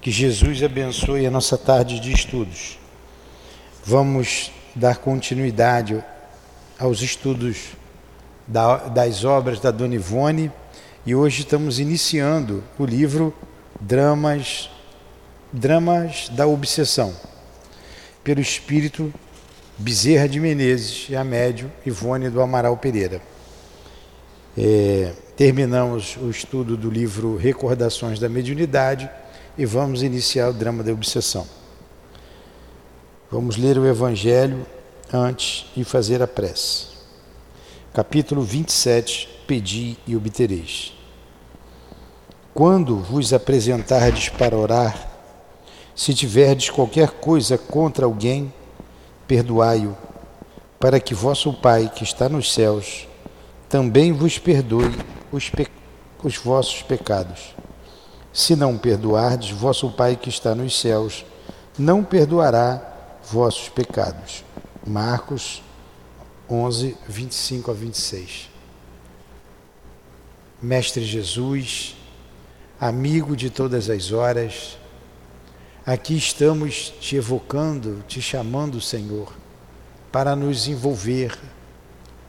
Que Jesus abençoe a nossa tarde de estudos. Vamos dar continuidade aos estudos das obras da Dona Ivone e hoje estamos iniciando o livro Dramas, Dramas da Obsessão, pelo espírito Bezerra de Menezes e a médium Ivone do Amaral Pereira. É, terminamos o estudo do livro Recordações da Mediunidade e vamos iniciar o drama da obsessão. Vamos ler o Evangelho antes e fazer a prece. Capítulo 27 Pedi e obtereis. Quando vos apresentardes para orar, se tiverdes qualquer coisa contra alguém, perdoai-o, para que vosso Pai, que está nos céus, também vos perdoe os, pe os vossos pecados. Se não perdoardes, vosso Pai que está nos céus não perdoará vossos pecados. Marcos 11, 25 a 26. Mestre Jesus, amigo de todas as horas, aqui estamos te evocando, te chamando, Senhor, para nos envolver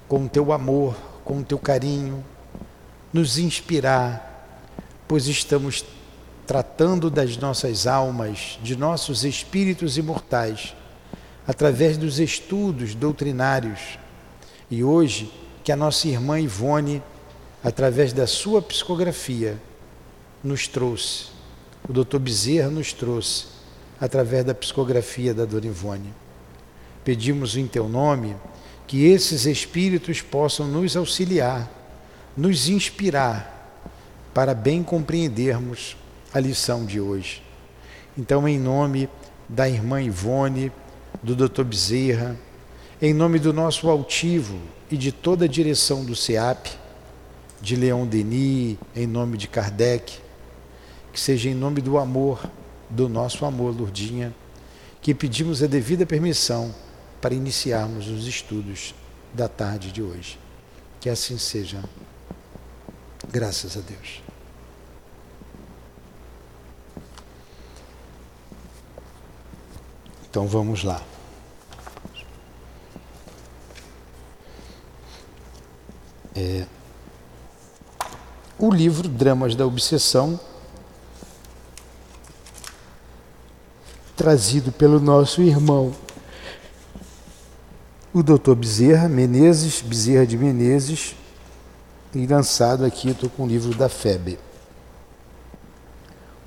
com o teu amor, com o teu carinho, nos inspirar pois estamos tratando das nossas almas, de nossos espíritos imortais, através dos estudos doutrinários. E hoje, que a nossa irmã Ivone, através da sua psicografia, nos trouxe, o doutor Bezerra nos trouxe, através da psicografia da Dona Ivone. Pedimos em teu nome que esses espíritos possam nos auxiliar, nos inspirar para bem compreendermos a lição de hoje. Então, em nome da irmã Ivone, do Dr. Bezerra, em nome do nosso altivo e de toda a direção do SEAP, de Leon Denis, em nome de Kardec, que seja em nome do amor, do nosso amor, Lourdinha, que pedimos a devida permissão para iniciarmos os estudos da tarde de hoje. Que assim seja. Graças a Deus. Então vamos lá. É, o livro Dramas da Obsessão, trazido pelo nosso irmão, o doutor Bezerra Menezes, Bezerra de Menezes, e lançado aqui, estou com o livro da FEB.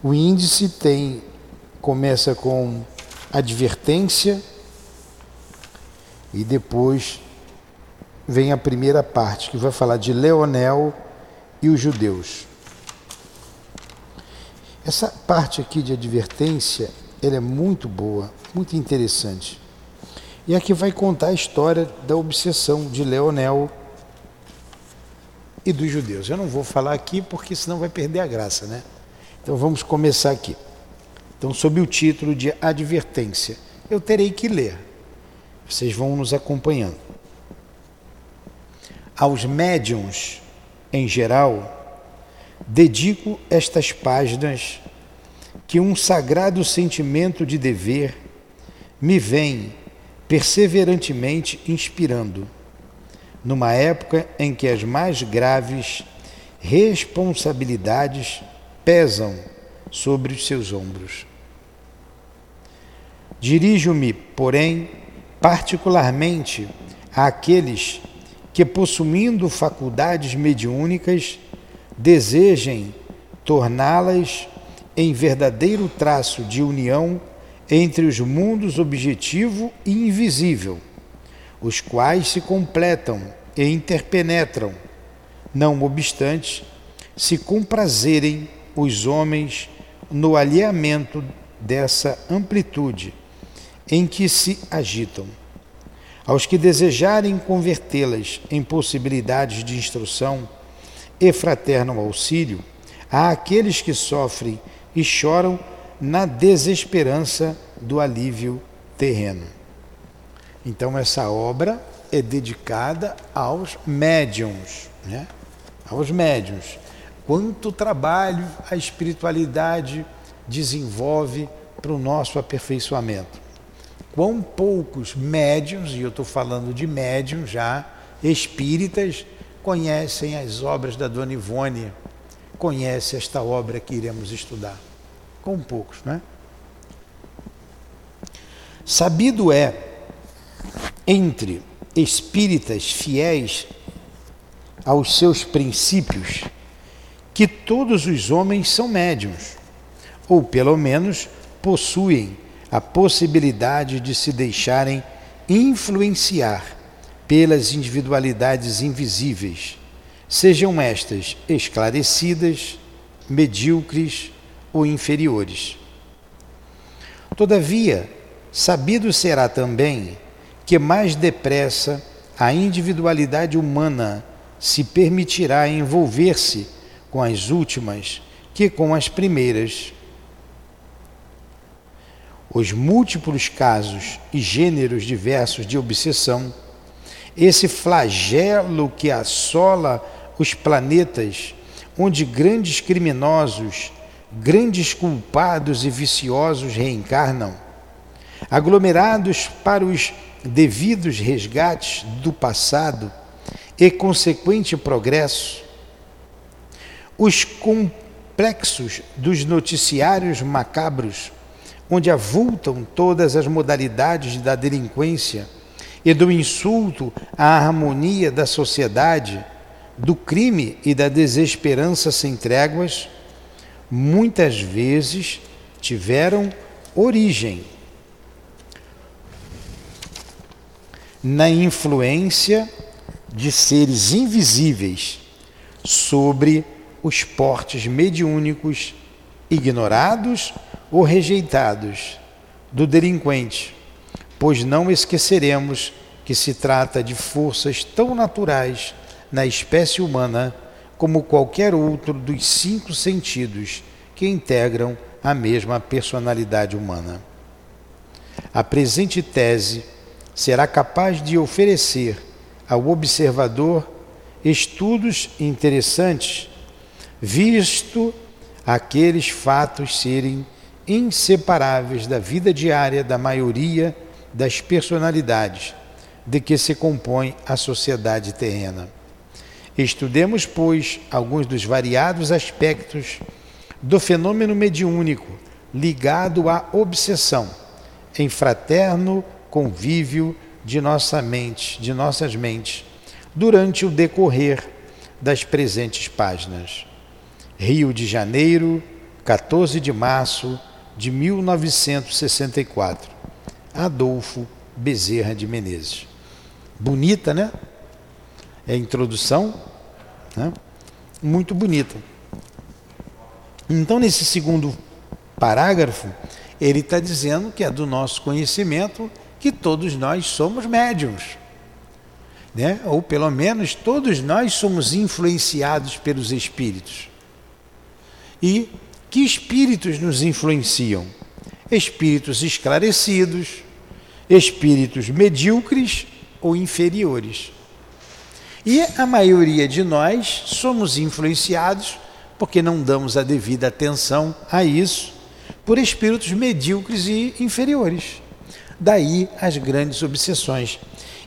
O índice tem começa com advertência e depois vem a primeira parte que vai falar de Leonel e os judeus. Essa parte aqui de advertência, ela é muito boa, muito interessante. E aqui vai contar a história da obsessão de Leonel e dos judeus. Eu não vou falar aqui porque senão vai perder a graça, né? Então vamos começar aqui. Então, sob o título de advertência, eu terei que ler. Vocês vão nos acompanhando. Aos médiums, em geral, dedico estas páginas que um sagrado sentimento de dever me vem perseverantemente inspirando numa época em que as mais graves responsabilidades pesam sobre os seus ombros. Dirijo-me, porém, particularmente àqueles que, possuindo faculdades mediúnicas, desejem torná-las em verdadeiro traço de união entre os mundos objetivo e invisível os quais se completam e interpenetram, não obstante, se comprazerem os homens no alheamento dessa amplitude em que se agitam. Aos que desejarem convertê-las em possibilidades de instrução e fraterno auxílio, há aqueles que sofrem e choram na desesperança do alívio terreno. Então, essa obra é dedicada aos médiums, né? aos médiums. Quanto trabalho a espiritualidade desenvolve para o nosso aperfeiçoamento. Quão poucos médiums, e eu estou falando de médiums já, espíritas, conhecem as obras da Dona Ivone, conhecem esta obra que iremos estudar. Com poucos, não é? Sabido é, entre espíritas fiéis aos seus princípios, que todos os homens são médiums, ou pelo menos possuem a possibilidade de se deixarem influenciar pelas individualidades invisíveis, sejam estas esclarecidas, medíocres ou inferiores. Todavia, sabido será também que mais depressa a individualidade humana se permitirá envolver-se com as últimas que com as primeiras. Os múltiplos casos e gêneros diversos de obsessão, esse flagelo que assola os planetas, onde grandes criminosos, grandes culpados e viciosos reencarnam, aglomerados para os devidos resgates do passado, e consequente progresso, os complexos dos noticiários macabros, onde avultam todas as modalidades da delinquência e do insulto à harmonia da sociedade, do crime e da desesperança sem tréguas, muitas vezes tiveram origem na influência de seres invisíveis sobre os portes mediúnicos ignorados ou rejeitados do delinquente, pois não esqueceremos que se trata de forças tão naturais na espécie humana como qualquer outro dos cinco sentidos que integram a mesma personalidade humana. A presente tese será capaz de oferecer ao observador estudos interessantes, visto aqueles fatos serem inseparáveis da vida diária da maioria das personalidades de que se compõe a sociedade terrena. Estudemos, pois, alguns dos variados aspectos do fenômeno mediúnico ligado à obsessão, em fraterno convívio de nossa mente, de nossas mentes, durante o decorrer das presentes páginas. Rio de Janeiro, 14 de março de 1964. Adolfo Bezerra de Menezes. Bonita, né? É a introdução, né? muito bonita. Então, nesse segundo parágrafo, ele está dizendo que é do nosso conhecimento que todos nós somos médiums. Né? Ou pelo menos todos nós somos influenciados pelos espíritos. E que espíritos nos influenciam? Espíritos esclarecidos, espíritos medíocres ou inferiores. E a maioria de nós somos influenciados, porque não damos a devida atenção a isso, por espíritos medíocres e inferiores. Daí as grandes obsessões.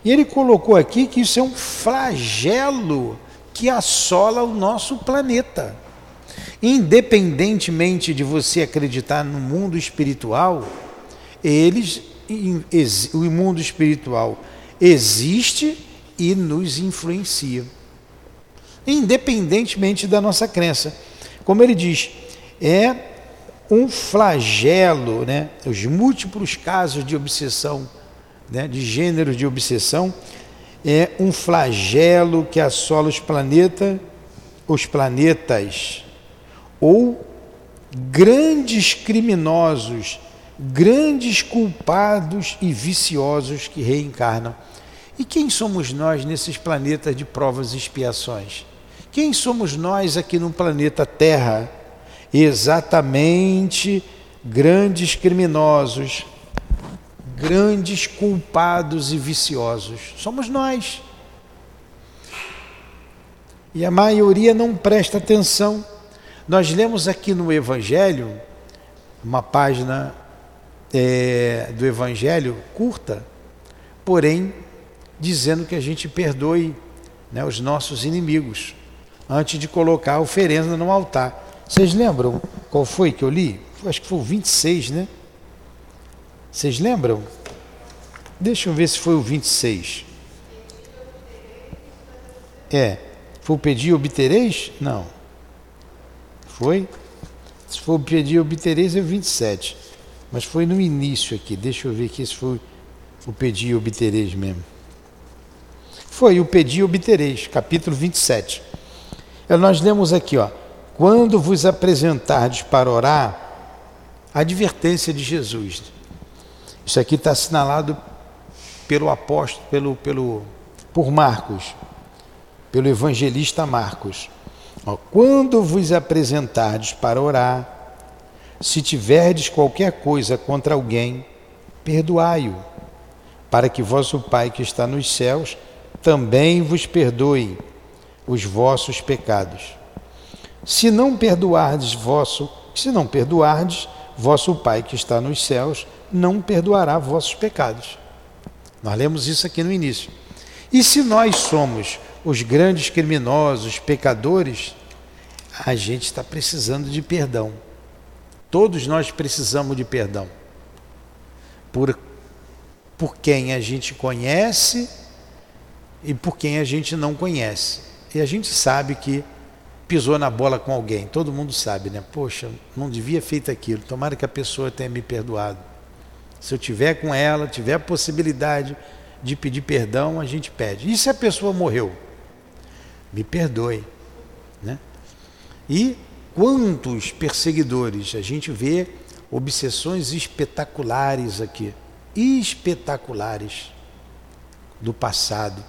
E ele colocou aqui que isso é um flagelo que assola o nosso planeta. Independentemente de você acreditar no mundo espiritual, eles, o mundo espiritual existe e nos influencia. Independentemente da nossa crença. Como ele diz, é um flagelo, né? os múltiplos casos de obsessão, né? de gêneros de obsessão, é um flagelo que assola os planetas, os planetas, ou grandes criminosos, grandes culpados e viciosos que reencarnam. E quem somos nós nesses planetas de provas e expiações? Quem somos nós aqui no planeta Terra? exatamente grandes criminosos, grandes culpados e viciosos. Somos nós. E a maioria não presta atenção. Nós lemos aqui no Evangelho uma página é, do Evangelho curta, porém dizendo que a gente perdoe né, os nossos inimigos antes de colocar a oferenda no altar. Vocês lembram qual foi que eu li? Acho que foi o 26, né? Vocês lembram? Deixa eu ver se foi o 26. É. Foi o pedir obtereis? Não. Foi? Se for pedir obtereis é o 27. Mas foi no início aqui. Deixa eu ver aqui se foi o pedir obtereis mesmo. Foi o pedir obtereis, capítulo 27. É, nós lemos aqui, ó. Quando vos apresentardes para orar, advertência de Jesus. Isso aqui está assinalado pelo apóstolo, pelo, pelo, por Marcos, pelo evangelista Marcos. Quando vos apresentardes para orar, se tiverdes qualquer coisa contra alguém, perdoai-o, para que vosso Pai que está nos céus também vos perdoe os vossos pecados. Se não perdoardes vosso, se não perdoardes, vosso Pai que está nos céus não perdoará vossos pecados. Nós lemos isso aqui no início. E se nós somos os grandes criminosos, pecadores, a gente está precisando de perdão. Todos nós precisamos de perdão. Por, por quem a gente conhece e por quem a gente não conhece. E a gente sabe que pisou na bola com alguém. Todo mundo sabe, né? Poxa, não devia feito aquilo. Tomara que a pessoa tenha me perdoado. Se eu tiver com ela, tiver a possibilidade de pedir perdão, a gente pede. E se a pessoa morreu? Me perdoe, né? E quantos perseguidores a gente vê obsessões espetaculares aqui, espetaculares do passado.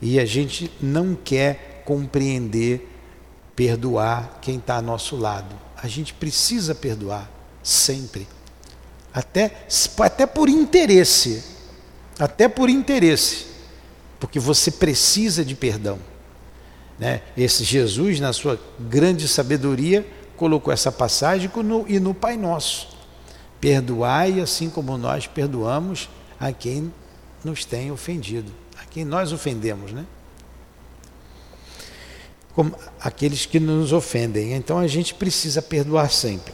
E a gente não quer compreender perdoar quem está ao nosso lado. A gente precisa perdoar sempre. Até, até por interesse. Até por interesse. Porque você precisa de perdão. Né? Esse Jesus, na sua grande sabedoria, colocou essa passagem no, e no Pai Nosso. Perdoai assim como nós perdoamos a quem nos tem ofendido, a quem nós ofendemos, né? como aqueles que nos ofendem. Então a gente precisa perdoar sempre.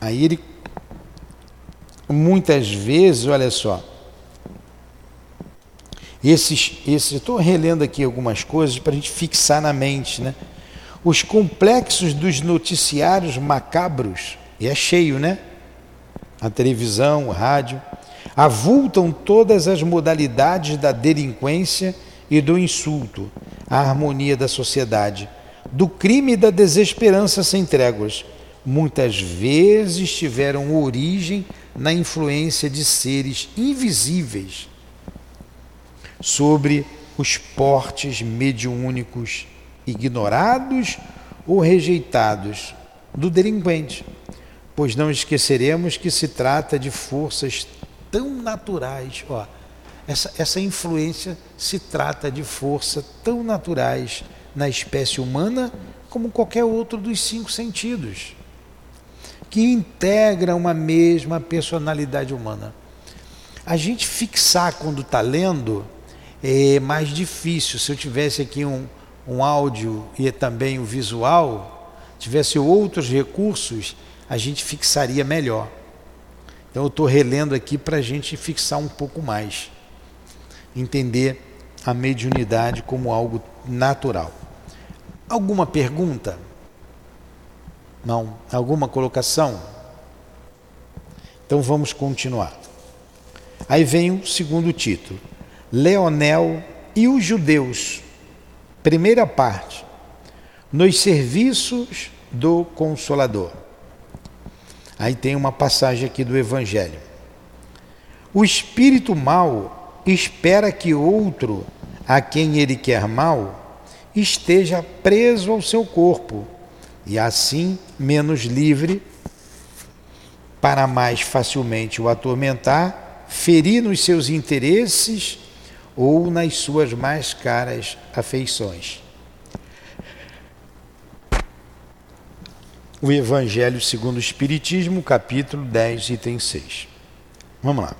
Aí ele, muitas vezes, olha só, esses, esses estou relendo aqui algumas coisas para a gente fixar na mente, né? Os complexos dos noticiários macabros, e é cheio, né? A televisão, o rádio, avultam todas as modalidades da delinquência e do insulto, a harmonia da sociedade, do crime e da desesperança sem tréguas, muitas vezes tiveram origem na influência de seres invisíveis sobre os portes mediúnicos ignorados ou rejeitados do delinquente, pois não esqueceremos que se trata de forças tão naturais, ó, essa, essa influência se trata de força tão naturais na espécie humana como qualquer outro dos cinco sentidos, que integra uma mesma personalidade humana. A gente fixar quando está lendo é mais difícil. Se eu tivesse aqui um, um áudio e também o um visual, tivesse outros recursos, a gente fixaria melhor. Então eu estou relendo aqui para a gente fixar um pouco mais entender a mediunidade como algo natural. Alguma pergunta? Não? Alguma colocação? Então vamos continuar. Aí vem o segundo título: Leonel e os judeus. Primeira parte: Nos serviços do Consolador. Aí tem uma passagem aqui do Evangelho. O espírito mau espera que outro, a quem ele quer mal, esteja preso ao seu corpo e assim menos livre para mais facilmente o atormentar, ferir nos seus interesses ou nas suas mais caras afeições. o Evangelho segundo o Espiritismo, capítulo 10, item 6. Vamos lá.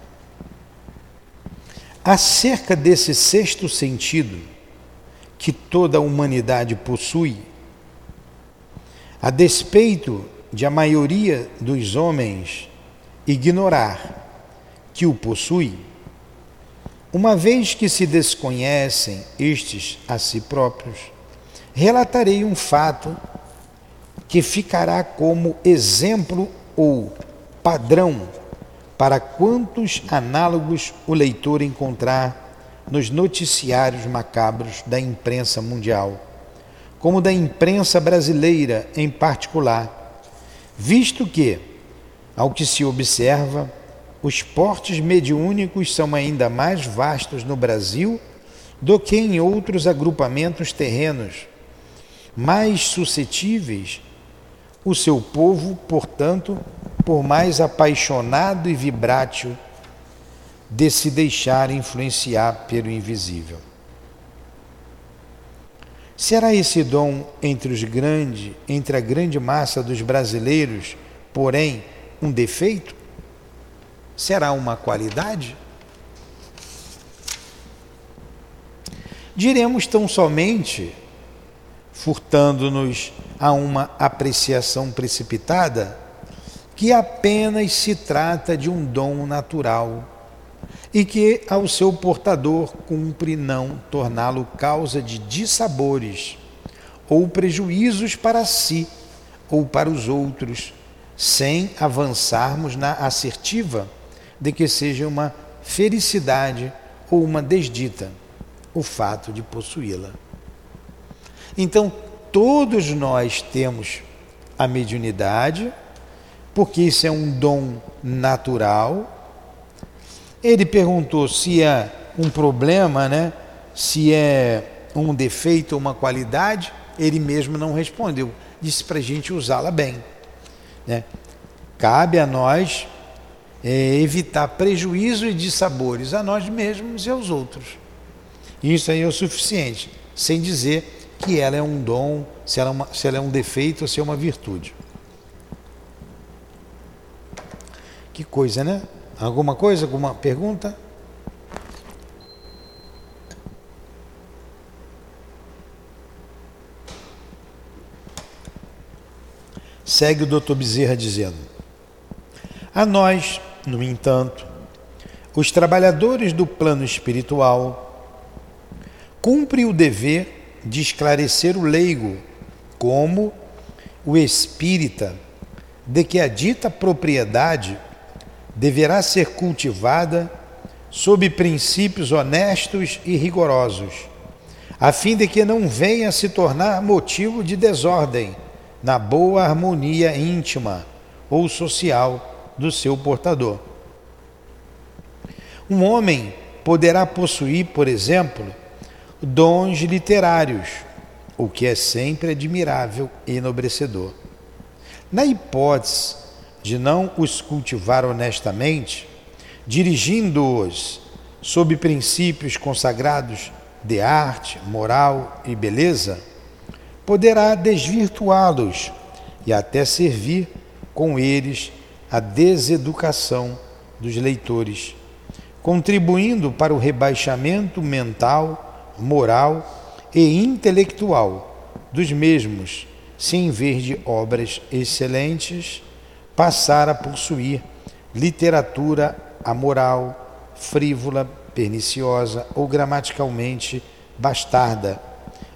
Acerca desse sexto sentido que toda a humanidade possui, a despeito de a maioria dos homens ignorar que o possui, uma vez que se desconhecem estes a si próprios, relatarei um fato que ficará como exemplo ou padrão para quantos análogos o leitor encontrar nos noticiários macabros da imprensa mundial, como da imprensa brasileira em particular, visto que, ao que se observa, os portes mediúnicos são ainda mais vastos no Brasil do que em outros agrupamentos terrenos, mais suscetíveis o seu povo, portanto, por mais apaixonado e vibrátil de se deixar influenciar pelo invisível. Será esse dom entre os grandes, entre a grande massa dos brasileiros, porém, um defeito? Será uma qualidade? Diremos tão somente, furtando-nos a uma apreciação precipitada, que apenas se trata de um dom natural e que ao seu portador cumpre não torná-lo causa de dissabores ou prejuízos para si ou para os outros, sem avançarmos na assertiva de que seja uma felicidade ou uma desdita o fato de possuí-la. Então, todos nós temos a mediunidade, porque isso é um dom natural. Ele perguntou se é um problema, né? se é um defeito ou uma qualidade. Ele mesmo não respondeu. Disse para a gente usá-la bem. Né? Cabe a nós é, evitar prejuízo e dissabores a nós mesmos e aos outros. Isso aí é o suficiente, sem dizer que ela é um dom, se ela é, uma, se ela é um defeito ou se é uma virtude. Que coisa, né? Alguma coisa? Alguma pergunta? Segue o doutor Bezerra dizendo: A nós, no entanto, os trabalhadores do plano espiritual, cumpre o dever de esclarecer o leigo, como o espírita, de que a dita propriedade deverá ser cultivada sob princípios honestos e rigorosos, a fim de que não venha a se tornar motivo de desordem na boa harmonia íntima ou social do seu portador. Um homem poderá possuir, por exemplo, dons literários, o que é sempre admirável e enobrecedor. Na hipótese de não os cultivar honestamente, dirigindo-os sob princípios consagrados de arte, moral e beleza, poderá desvirtuá-los e até servir com eles a deseducação dos leitores, contribuindo para o rebaixamento mental moral e intelectual dos mesmos, se em vez de obras excelentes, passar a possuir literatura amoral, frívola, perniciosa ou gramaticalmente bastarda,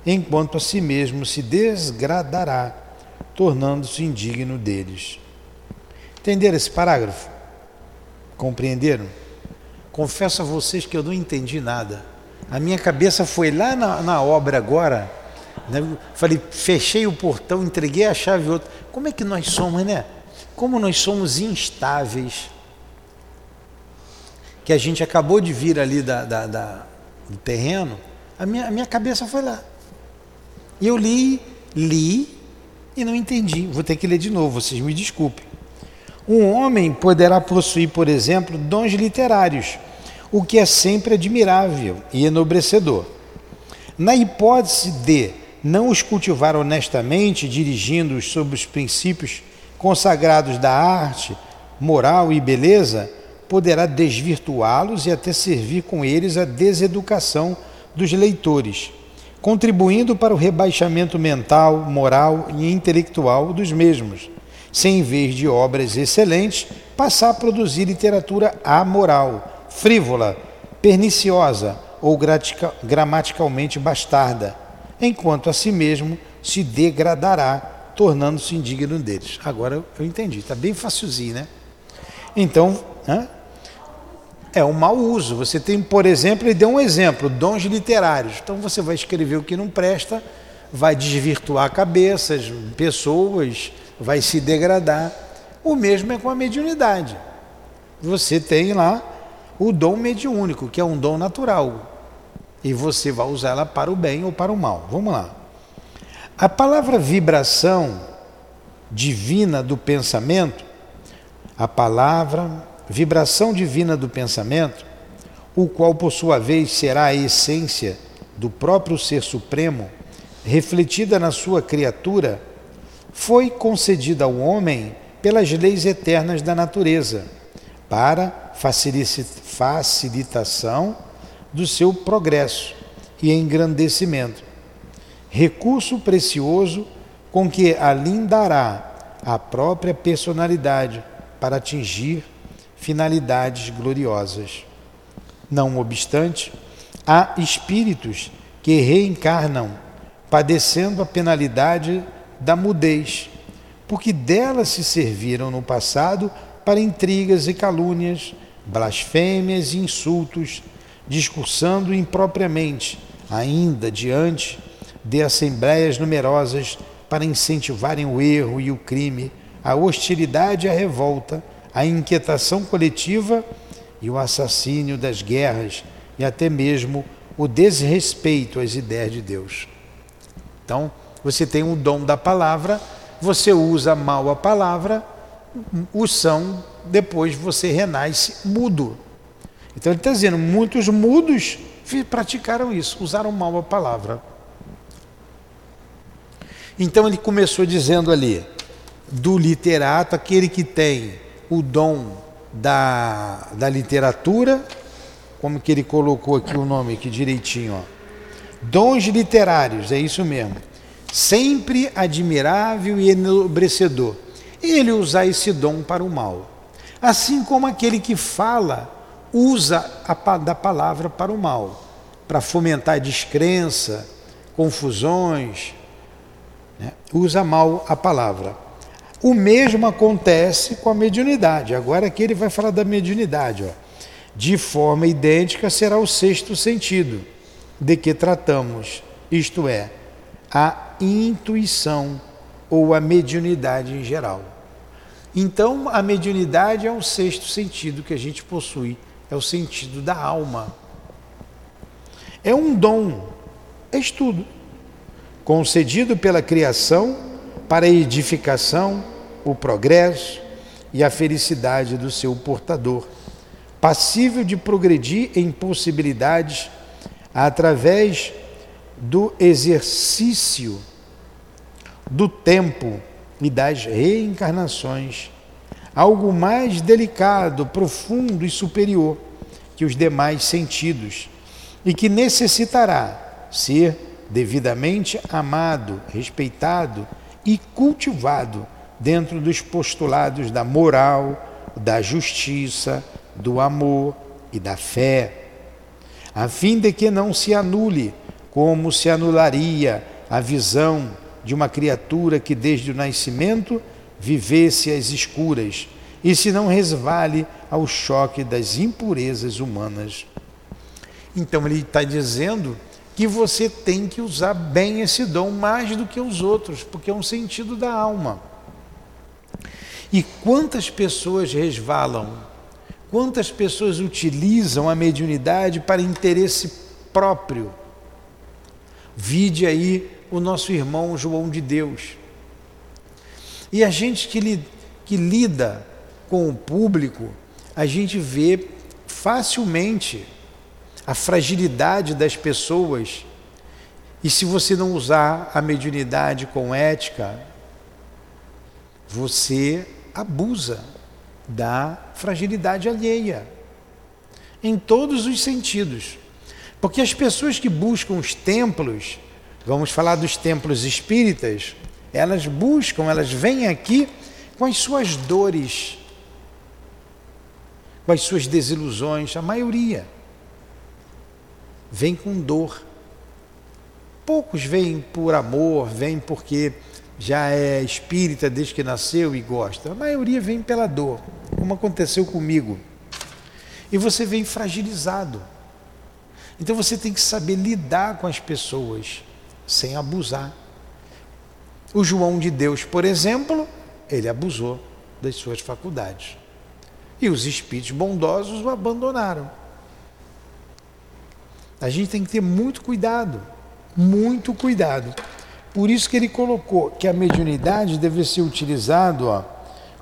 enquanto a si mesmo se desgradará, tornando-se indigno deles. Entenderam esse parágrafo? Compreenderam? Confesso a vocês que eu não entendi nada. A minha cabeça foi lá na, na obra agora. Né? Falei, fechei o portão, entreguei a chave outra. Como é que nós somos, né? Como nós somos instáveis. Que a gente acabou de vir ali da, da, da do terreno, a minha, a minha cabeça foi lá. E eu li, li e não entendi. Vou ter que ler de novo, vocês me desculpem. Um homem poderá possuir, por exemplo, dons literários o que é sempre admirável e enobrecedor. Na hipótese de não os cultivar honestamente, dirigindo-os sobre os princípios consagrados da arte, moral e beleza, poderá desvirtuá-los e até servir com eles a deseducação dos leitores, contribuindo para o rebaixamento mental, moral e intelectual dos mesmos, sem em vez de obras excelentes, passar a produzir literatura amoral, frívola, perniciosa ou gramaticalmente bastarda, enquanto a si mesmo se degradará, tornando-se indigno deles. Agora eu entendi, está bem facilzinho, né? Então, é um mau uso. Você tem, por exemplo, ele deu um exemplo, dons literários. Então você vai escrever o que não presta, vai desvirtuar cabeças, pessoas, vai se degradar. O mesmo é com a mediunidade. Você tem lá o dom mediúnico, que é um dom natural. E você vai usar ela para o bem ou para o mal. Vamos lá. A palavra vibração divina do pensamento, a palavra vibração divina do pensamento, o qual por sua vez será a essência do próprio Ser Supremo, refletida na sua criatura, foi concedida ao homem pelas leis eternas da natureza, para facilitação do seu progresso e engrandecimento. Recurso precioso com que alindará a própria personalidade para atingir finalidades gloriosas. Não obstante, há espíritos que reencarnam padecendo a penalidade da mudez, porque delas se serviram no passado para intrigas e calúnias, blasfêmias e insultos, discursando impropriamente, ainda diante de assembleias numerosas para incentivarem o erro e o crime, a hostilidade e a revolta, a inquietação coletiva e o assassínio das guerras e até mesmo o desrespeito às ideias de Deus. Então, você tem o dom da palavra, você usa mal a palavra, o são, depois você renasce mudo. Então ele está dizendo, muitos mudos praticaram isso, usaram mal a palavra. Então ele começou dizendo ali, do literato, aquele que tem o dom da, da literatura, como que ele colocou aqui o nome aqui direitinho, ó. Dons literários, é isso mesmo. Sempre admirável e enobrecedor ele usar esse dom para o mal. Assim como aquele que fala usa a, da palavra para o mal, para fomentar descrença, confusões, né? usa mal a palavra. O mesmo acontece com a mediunidade. Agora aqui ele vai falar da mediunidade. Ó. De forma idêntica será o sexto sentido de que tratamos, isto é, a intuição ou a mediunidade em geral. Então, a mediunidade é o sexto sentido que a gente possui, é o sentido da alma. É um dom, é estudo, concedido pela criação para a edificação, o progresso e a felicidade do seu portador, passível de progredir em possibilidades através do exercício do tempo e das reencarnações, algo mais delicado, profundo e superior que os demais sentidos, e que necessitará ser devidamente amado, respeitado e cultivado dentro dos postulados da moral, da justiça, do amor e da fé, a fim de que não se anule como se anularia a visão de uma criatura que desde o nascimento vivesse às escuras e se não resvale ao choque das impurezas humanas. Então ele está dizendo que você tem que usar bem esse dom mais do que os outros, porque é um sentido da alma. E quantas pessoas resvalam, quantas pessoas utilizam a mediunidade para interesse próprio? Vide aí o nosso irmão João de Deus. E a gente que, li, que lida com o público, a gente vê facilmente a fragilidade das pessoas E se você não usar a mediunidade com ética, você abusa da fragilidade alheia, em todos os sentidos. Porque as pessoas que buscam os templos, vamos falar dos templos espíritas, elas buscam, elas vêm aqui com as suas dores, com as suas desilusões, a maioria vem com dor. Poucos vêm por amor, vêm porque já é espírita desde que nasceu e gosta. A maioria vem pela dor, como aconteceu comigo. E você vem fragilizado. Então você tem que saber lidar com as pessoas sem abusar. O João de Deus, por exemplo, ele abusou das suas faculdades. E os espíritos bondosos o abandonaram. A gente tem que ter muito cuidado, muito cuidado. Por isso que ele colocou que a mediunidade deve ser utilizada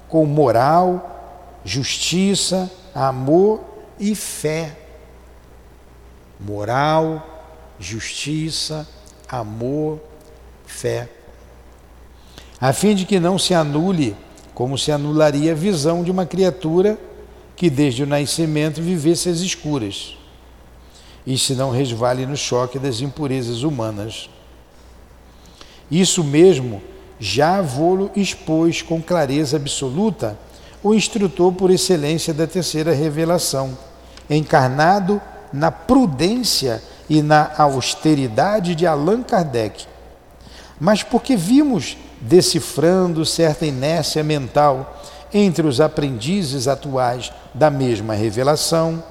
com moral, justiça, amor e fé. Moral, justiça, amor, fé. A fim de que não se anule, como se anularia a visão de uma criatura que desde o nascimento vivesse às escuras, e se não resvale no choque das impurezas humanas isso mesmo já vou-lo expôs com clareza absoluta o instrutor por excelência da terceira revelação, encarnado na prudência e na austeridade de Allan Kardec. Mas porque vimos decifrando certa inércia mental entre os aprendizes atuais da mesma revelação,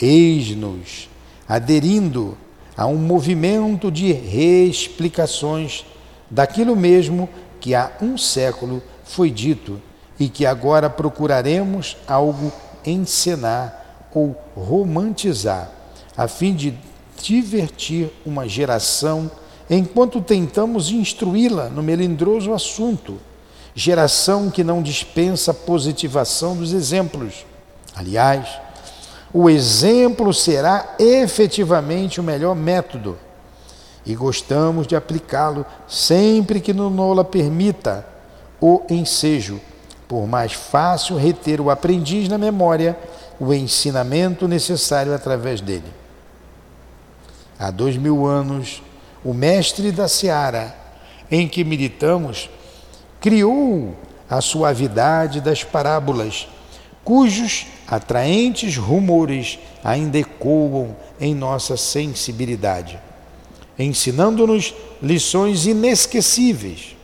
eis-nos aderindo a um movimento de reexplicações daquilo mesmo que há um século foi dito e que agora procuraremos algo encenar ou romantizar, a fim de divertir uma geração enquanto tentamos instruí-la no melindroso assunto, geração que não dispensa positivação dos exemplos. Aliás, o exemplo será efetivamente o melhor método e gostamos de aplicá-lo sempre que no Nola permita o ensejo, por mais fácil reter o aprendiz na memória o ensinamento necessário através dele. Há dois mil anos, o mestre da seara em que militamos criou a suavidade das parábolas cujos atraentes rumores ainda ecoam em nossa sensibilidade, ensinando-nos lições inesquecíveis.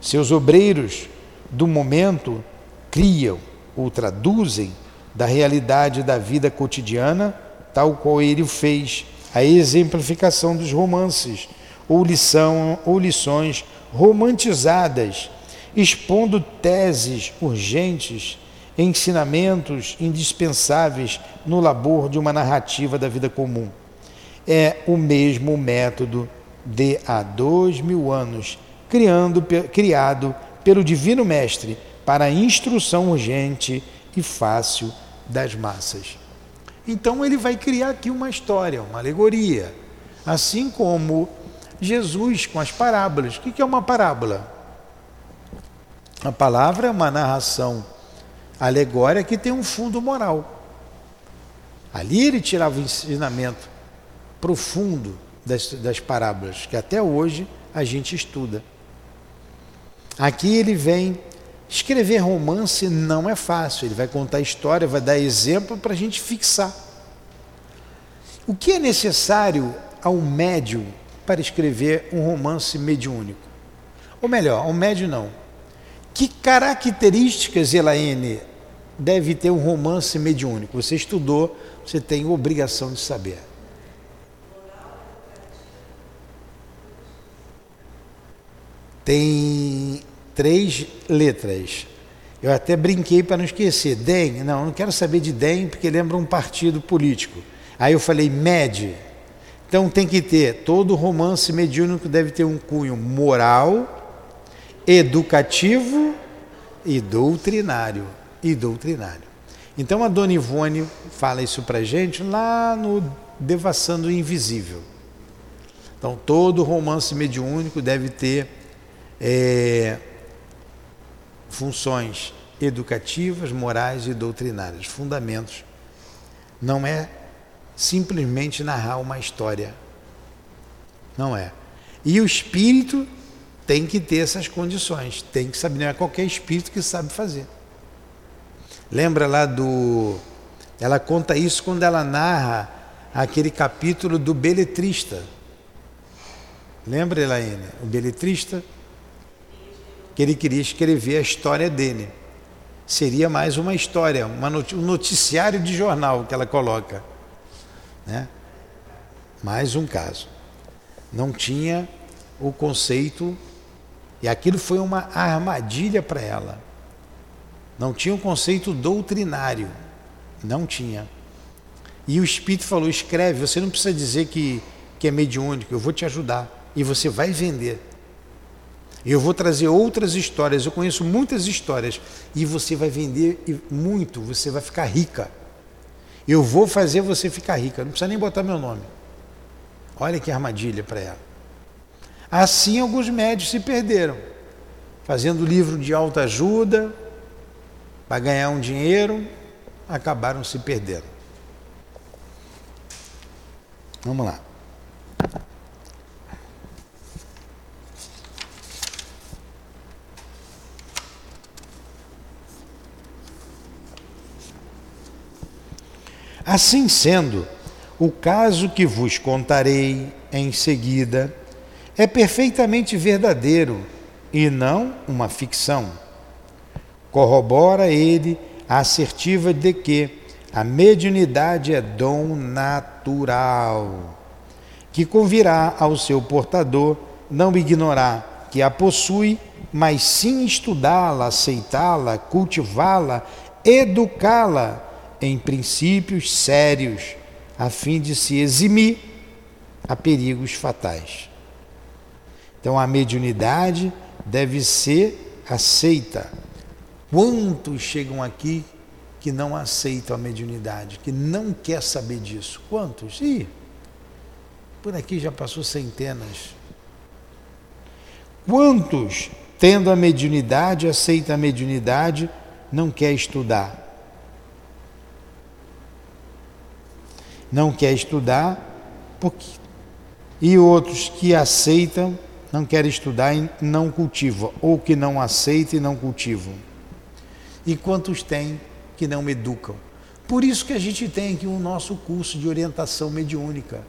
Seus obreiros do momento criam ou traduzem da realidade da vida cotidiana, tal qual ele o fez, a exemplificação dos romances ou lição ou lições romantizadas, expondo teses urgentes ensinamentos indispensáveis no labor de uma narrativa da vida comum. É o mesmo método de há dois mil anos, criando, criado pelo Divino Mestre para a instrução urgente e fácil das massas. Então ele vai criar aqui uma história, uma alegoria, assim como Jesus com as parábolas. O que é uma parábola? A palavra é uma narração alegória que tem um fundo moral. Ali ele tirava o ensinamento profundo das, das parábolas, que até hoje a gente estuda. Aqui ele vem escrever romance não é fácil, ele vai contar história, vai dar exemplo para a gente fixar. O que é necessário ao médium para escrever um romance mediúnico? Ou melhor, ao médium não. Que características, Elaine, deve ter um romance mediúnico. Você estudou, você tem obrigação de saber. Tem três letras. Eu até brinquei para não esquecer. DEM, não, não quero saber de DEM porque lembra um partido político. Aí eu falei MED. Então tem que ter, todo romance mediúnico deve ter um cunho moral, educativo e doutrinário e doutrinário. Então a Dona Ivone fala isso para gente lá no Devassando o Invisível. Então, todo romance mediúnico deve ter é, funções educativas, morais e doutrinárias, fundamentos. Não é simplesmente narrar uma história. Não é. E o espírito tem que ter essas condições, tem que saber, não é qualquer espírito que sabe fazer. Lembra lá do. Ela conta isso quando ela narra aquele capítulo do beletrista. Lembra, Elaine? O beletrista? Que ele queria escrever a história dele. Seria mais uma história, uma um noticiário de jornal que ela coloca. Né? Mais um caso. Não tinha o conceito, e aquilo foi uma armadilha para ela. Não tinha um conceito doutrinário. Não tinha. E o Espírito falou: escreve, você não precisa dizer que, que é mediúnico, eu vou te ajudar e você vai vender. Eu vou trazer outras histórias, eu conheço muitas histórias e você vai vender muito, você vai ficar rica. Eu vou fazer você ficar rica, não precisa nem botar meu nome. Olha que armadilha para ela. Assim alguns médios se perderam, fazendo livro de alta ajuda para ganhar um dinheiro, acabaram se perdendo. Vamos lá. Assim sendo, o caso que vos contarei em seguida é perfeitamente verdadeiro e não uma ficção. Corrobora ele a assertiva de que a mediunidade é dom natural, que convirá ao seu portador não ignorar que a possui, mas sim estudá-la, aceitá-la, cultivá-la, educá-la em princípios sérios, a fim de se eximir a perigos fatais. Então a mediunidade deve ser aceita. Quantos chegam aqui que não aceitam a mediunidade, que não quer saber disso? Quantos? Ih, por aqui já passou centenas. Quantos, tendo a mediunidade, aceita a mediunidade, não quer estudar? Não quer estudar, porque... e outros que aceitam, não querem estudar e não cultivam, ou que não aceitam e não cultivam. E quantos têm que não educam? Por isso que a gente tem aqui o nosso curso de orientação mediúnica,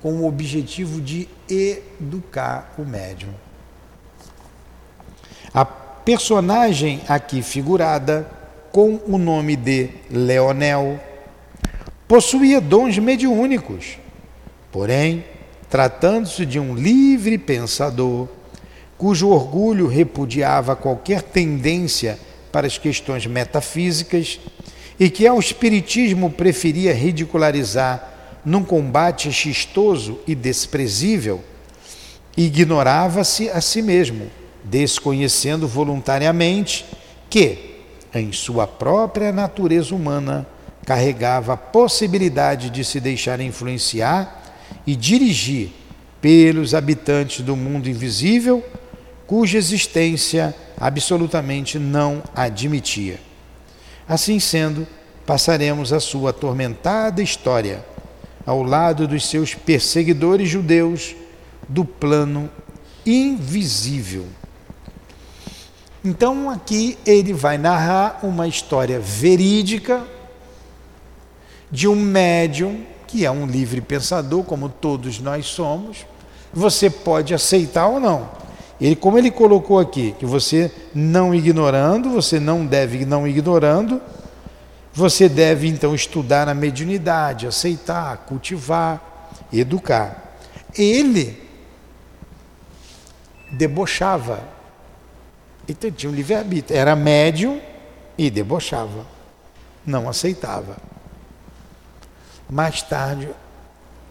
com o objetivo de educar o médium. A personagem aqui figurada, com o nome de Leonel, possuía dons mediúnicos. Porém, tratando-se de um livre pensador, cujo orgulho repudiava qualquer tendência para as questões metafísicas e que ao espiritismo preferia ridicularizar num combate xistoso e desprezível, ignorava-se a si mesmo, desconhecendo voluntariamente que, em sua própria natureza humana, carregava a possibilidade de se deixar influenciar e dirigir pelos habitantes do mundo invisível, cuja existência absolutamente não admitia. Assim sendo, passaremos a sua atormentada história ao lado dos seus perseguidores judeus do plano invisível. Então, aqui ele vai narrar uma história verídica de um médium que é um livre pensador, como todos nós somos. Você pode aceitar ou não. Ele, como ele colocou aqui, que você não ignorando, você não deve não ignorando, você deve então estudar a mediunidade, aceitar, cultivar, educar. Ele debochava. Então tinha um livre-arbítrio. Era médium e debochava. Não aceitava mais tarde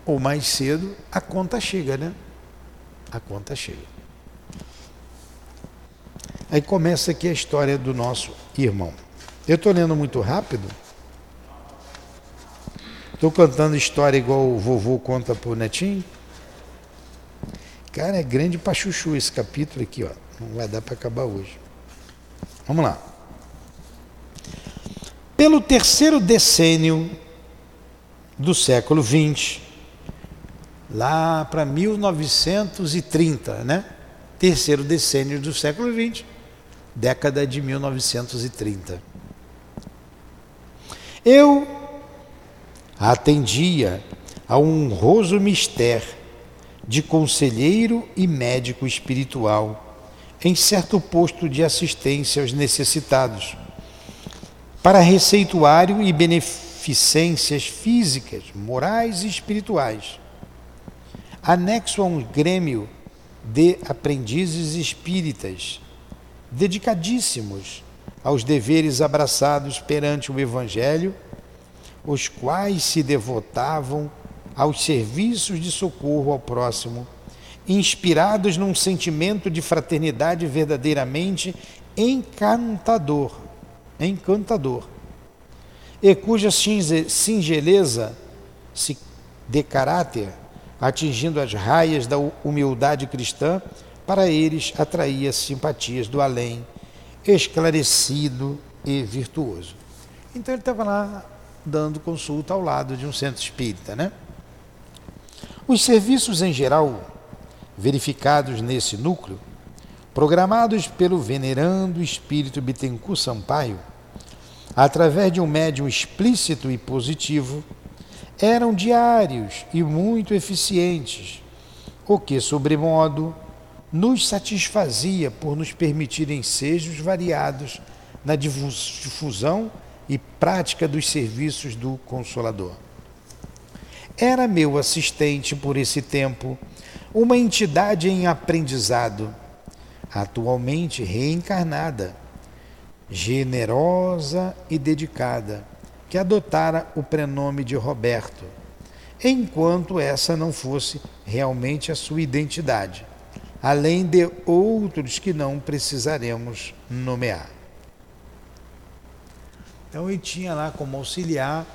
ou mais cedo a conta chega, né? A conta chega. Aí começa aqui a história do nosso irmão. Eu estou lendo muito rápido. Estou contando história igual o vovô conta para o netinho. Cara, é grande para chuchu esse capítulo aqui, ó. Não vai dar para acabar hoje. Vamos lá. Pelo terceiro decênio do século XX, lá para 1930, né? Terceiro decênio do século XX, década de 1930. Eu atendia a um honroso mistério de conselheiro e médico espiritual em certo posto de assistência aos necessitados, para receituário e beneficências físicas, morais e espirituais, anexo a um grêmio de aprendizes espíritas, dedicadíssimos aos deveres abraçados perante o Evangelho, os quais se devotavam aos serviços de socorro ao próximo, inspirados num sentimento de fraternidade verdadeiramente encantador, encantador, e cuja singeleza de caráter, atingindo as raias da humildade cristã, para eles atraía simpatias do além esclarecido e virtuoso. Então ele estava lá dando consulta ao lado de um centro espírita, né? Os serviços em geral verificados nesse núcleo, programados pelo venerando espírito Bittencourt Sampaio, através de um médium explícito e positivo, eram diários e muito eficientes, o que, sobremodo, nos satisfazia por nos permitir ensejos variados na difusão e prática dos serviços do Consolador. Era meu assistente por esse tempo, uma entidade em aprendizado, atualmente reencarnada, generosa e dedicada, que adotara o prenome de Roberto, enquanto essa não fosse realmente a sua identidade além de outros que não precisaremos nomear. Então ele tinha lá como auxiliar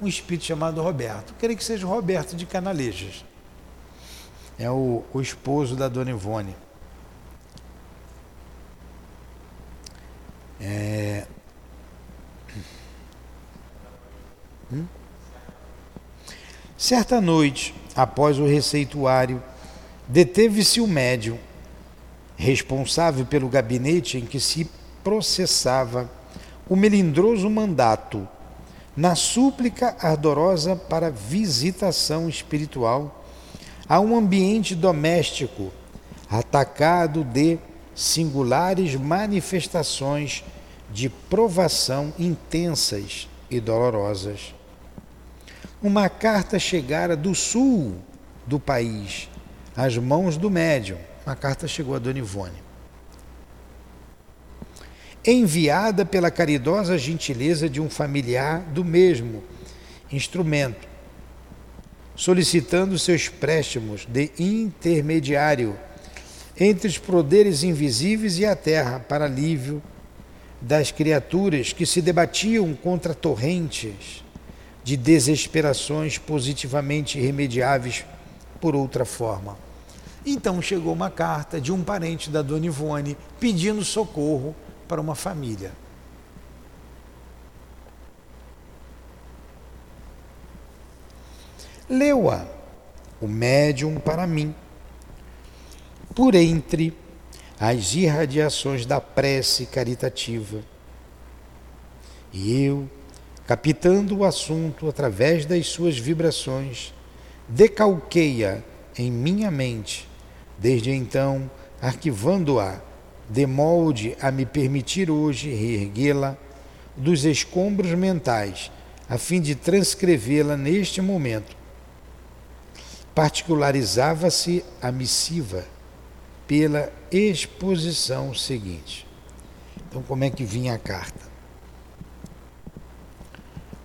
um espírito chamado Roberto. Queria que seja Roberto de Canalejas. É o, o esposo da dona Ivone. É... Hum? Certa noite, após o receituário deteve-se o médium, responsável pelo gabinete em que se processava o melindroso mandato, na súplica ardorosa para visitação espiritual a um ambiente doméstico atacado de singulares manifestações de provação intensas e dolorosas. Uma carta chegara do sul do país às mãos do médium. Uma carta chegou a Dona Ivone. Enviada pela caridosa gentileza de um familiar do mesmo instrumento, solicitando seus préstimos de intermediário entre os poderes invisíveis e a terra para alívio das criaturas que se debatiam contra torrentes de desesperações positivamente irremediáveis por outra forma. Então chegou uma carta de um parente da dona Ivone pedindo socorro para uma família. Leu-a o médium para mim, por entre as irradiações da prece caritativa. E eu, captando o assunto através das suas vibrações, decalquei-a em minha mente, desde então arquivando-a, de molde a me permitir hoje reerguê-la dos escombros mentais, a fim de transcrevê-la neste momento. Particularizava-se a missiva pela exposição seguinte. Então, como é que vinha a carta?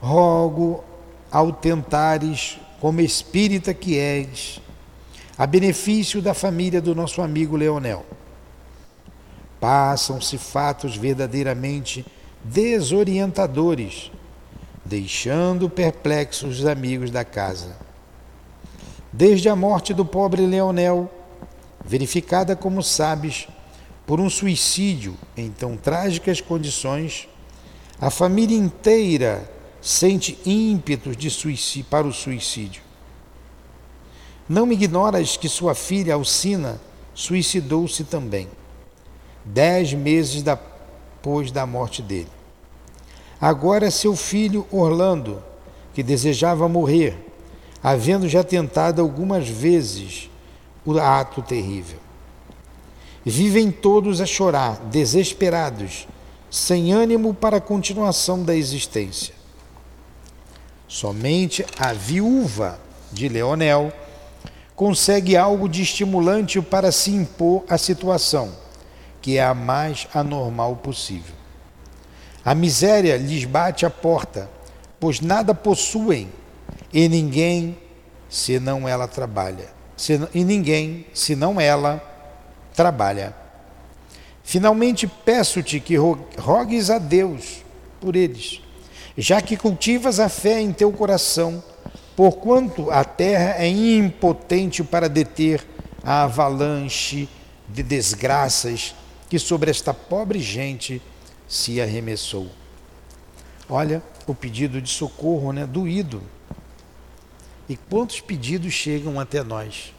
Rogo ao tentares como espírita que és, a benefício da família do nosso amigo Leonel. Passam-se fatos verdadeiramente desorientadores, deixando perplexos os amigos da casa. Desde a morte do pobre Leonel, verificada, como sabes, por um suicídio em tão trágicas condições, a família inteira sente ímpetos de suicídio, para o suicídio. Não me ignoras que sua filha Alcina suicidou-se também, dez meses depois da morte dele. Agora seu filho Orlando, que desejava morrer, havendo já tentado algumas vezes o ato terrível. Vivem todos a chorar, desesperados, sem ânimo para a continuação da existência. Somente a viúva de Leonel consegue algo de estimulante para se impor à situação, que é a mais anormal possível. A miséria lhes bate à porta, pois nada possuem e ninguém senão ela trabalha. E ninguém senão ela trabalha. Finalmente peço-te que rogues a Deus por eles, já que cultivas a fé em teu coração, porquanto a terra é impotente para deter a avalanche de desgraças que sobre esta pobre gente se arremessou. Olha o pedido de socorro, né, doído. E quantos pedidos chegam até nós?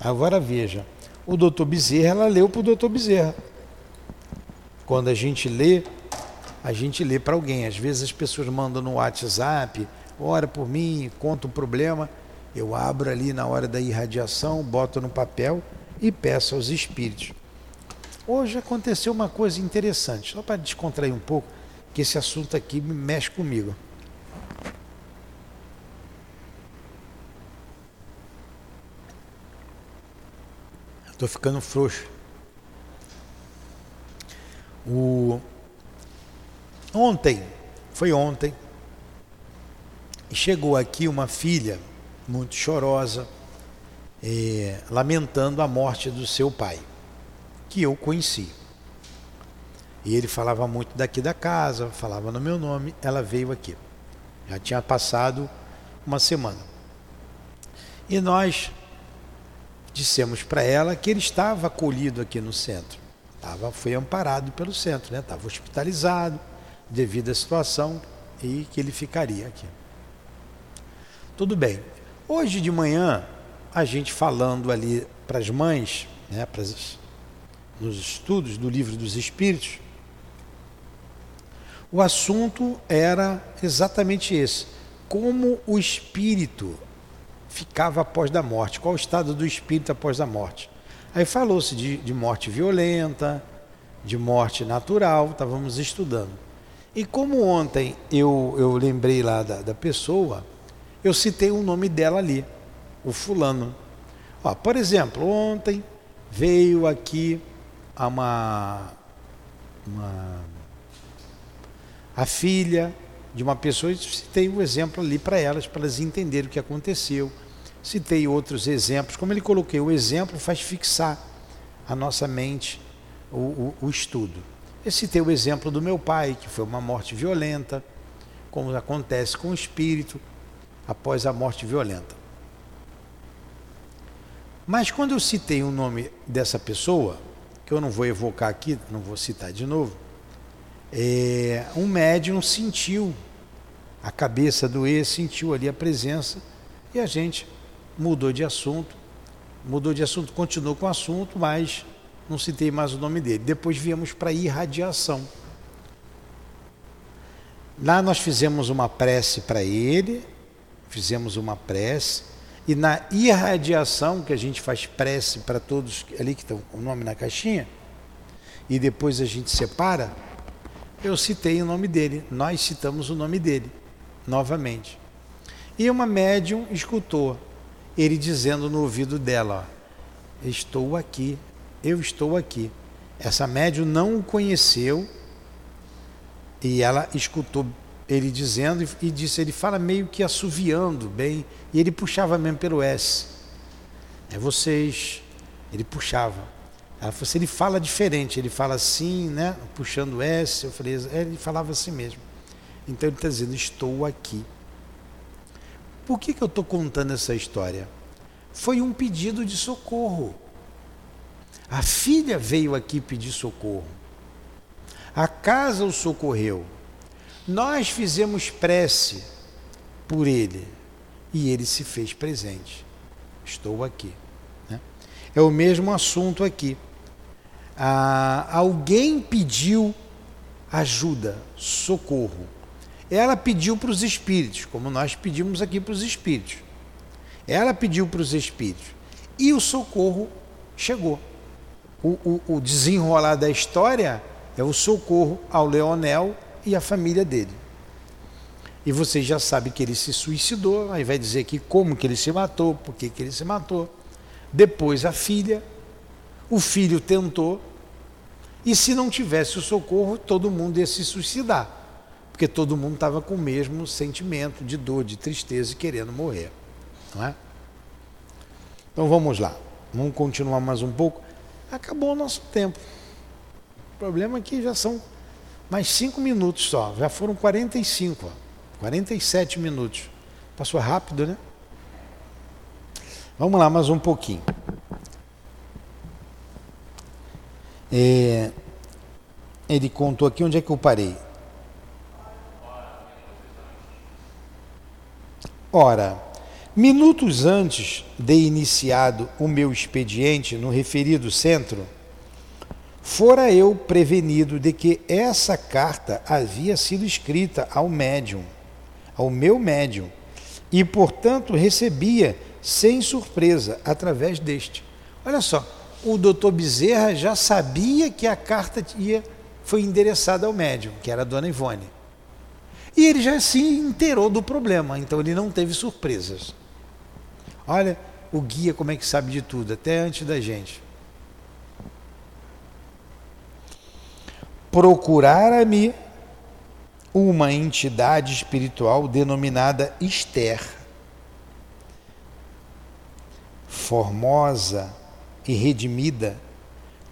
Agora veja, o doutor Bezerra, ela leu para o doutor Bezerra. Quando a gente lê, a gente lê para alguém. Às vezes as pessoas mandam no WhatsApp, ora por mim, conta um problema. Eu abro ali na hora da irradiação, boto no papel e peço aos espíritos. Hoje aconteceu uma coisa interessante, só para descontrair um pouco, que esse assunto aqui me mexe comigo. Estou ficando frouxo. O... Ontem, foi ontem, chegou aqui uma filha muito chorosa, eh, lamentando a morte do seu pai, que eu conheci. E ele falava muito daqui da casa, falava no meu nome, ela veio aqui. Já tinha passado uma semana. E nós dissemos para ela que ele estava acolhido aqui no centro. Tava, foi amparado pelo centro, né? estava hospitalizado devido à situação e que ele ficaria aqui. Tudo bem. Hoje de manhã, a gente falando ali para as mães, né, pras, nos estudos do livro dos Espíritos, o assunto era exatamente esse: como o espírito ficava após da morte, qual o estado do espírito após a morte. Aí falou-se de, de morte violenta, de morte natural, estávamos estudando. E como ontem eu, eu lembrei lá da, da pessoa, eu citei o nome dela ali, o fulano. Ó, por exemplo, ontem veio aqui uma, uma a filha de uma pessoa e citei um exemplo ali para elas, para elas entenderem o que aconteceu. Citei outros exemplos. Como ele coloquei, o exemplo faz fixar a nossa mente o, o, o estudo. Eu citei o exemplo do meu pai, que foi uma morte violenta, como acontece com o espírito após a morte violenta. Mas quando eu citei o nome dessa pessoa, que eu não vou evocar aqui, não vou citar de novo, é, um médium sentiu a cabeça doer, sentiu ali a presença e a gente mudou de assunto, mudou de assunto, continuou com o assunto, mas não citei mais o nome dele. Depois viemos para irradiação. Lá nós fizemos uma prece para ele, fizemos uma prece, e na irradiação, que a gente faz prece para todos ali que estão o nome na caixinha, e depois a gente separa, eu citei o nome dele, nós citamos o nome dele, novamente. E uma médium escutou ele dizendo no ouvido dela: Estou aqui, eu estou aqui. Essa médium não o conheceu e ela escutou ele dizendo e disse: Ele fala meio que assoviando bem, e ele puxava mesmo pelo S. É vocês. Ele puxava. Ela falou assim, ele fala diferente, ele fala assim, né? Puxando S. Eu falei, é, ele falava assim mesmo. Então ele está dizendo, estou aqui. Por que, que eu estou contando essa história? Foi um pedido de socorro. A filha veio aqui pedir socorro. A casa o socorreu. Nós fizemos prece por ele e ele se fez presente. Estou aqui. Né? É o mesmo assunto aqui. Ah, alguém pediu ajuda, socorro. Ela pediu para os espíritos, como nós pedimos aqui para os espíritos. Ela pediu para os espíritos. E o socorro chegou. O, o, o desenrolar da história é o socorro ao Leonel e à família dele. E você já sabe que ele se suicidou, aí vai dizer que como que ele se matou, por que, que ele se matou. Depois a filha, o filho tentou, e se não tivesse o socorro, todo mundo ia se suicidar, porque todo mundo estava com o mesmo sentimento de dor, de tristeza e querendo morrer. Não é? Então vamos lá, vamos continuar mais um pouco. Acabou o nosso tempo. O problema é que já são mais cinco minutos só, já foram 45. Ó. 47 minutos. Passou rápido, né? Vamos lá, mais um pouquinho. É, ele contou aqui onde é que eu parei. Ora, minutos antes de iniciado o meu expediente no referido centro, fora eu prevenido de que essa carta havia sido escrita ao médium ao meu médium, e portanto recebia sem surpresa através deste. Olha só, o doutor Bezerra já sabia que a carta ia, foi endereçada ao médium, que era a dona Ivone. E ele já se inteirou do problema, então ele não teve surpresas. Olha o guia como é que sabe de tudo, até antes da gente. Procurar-me uma entidade espiritual denominada Esther, formosa e redimida,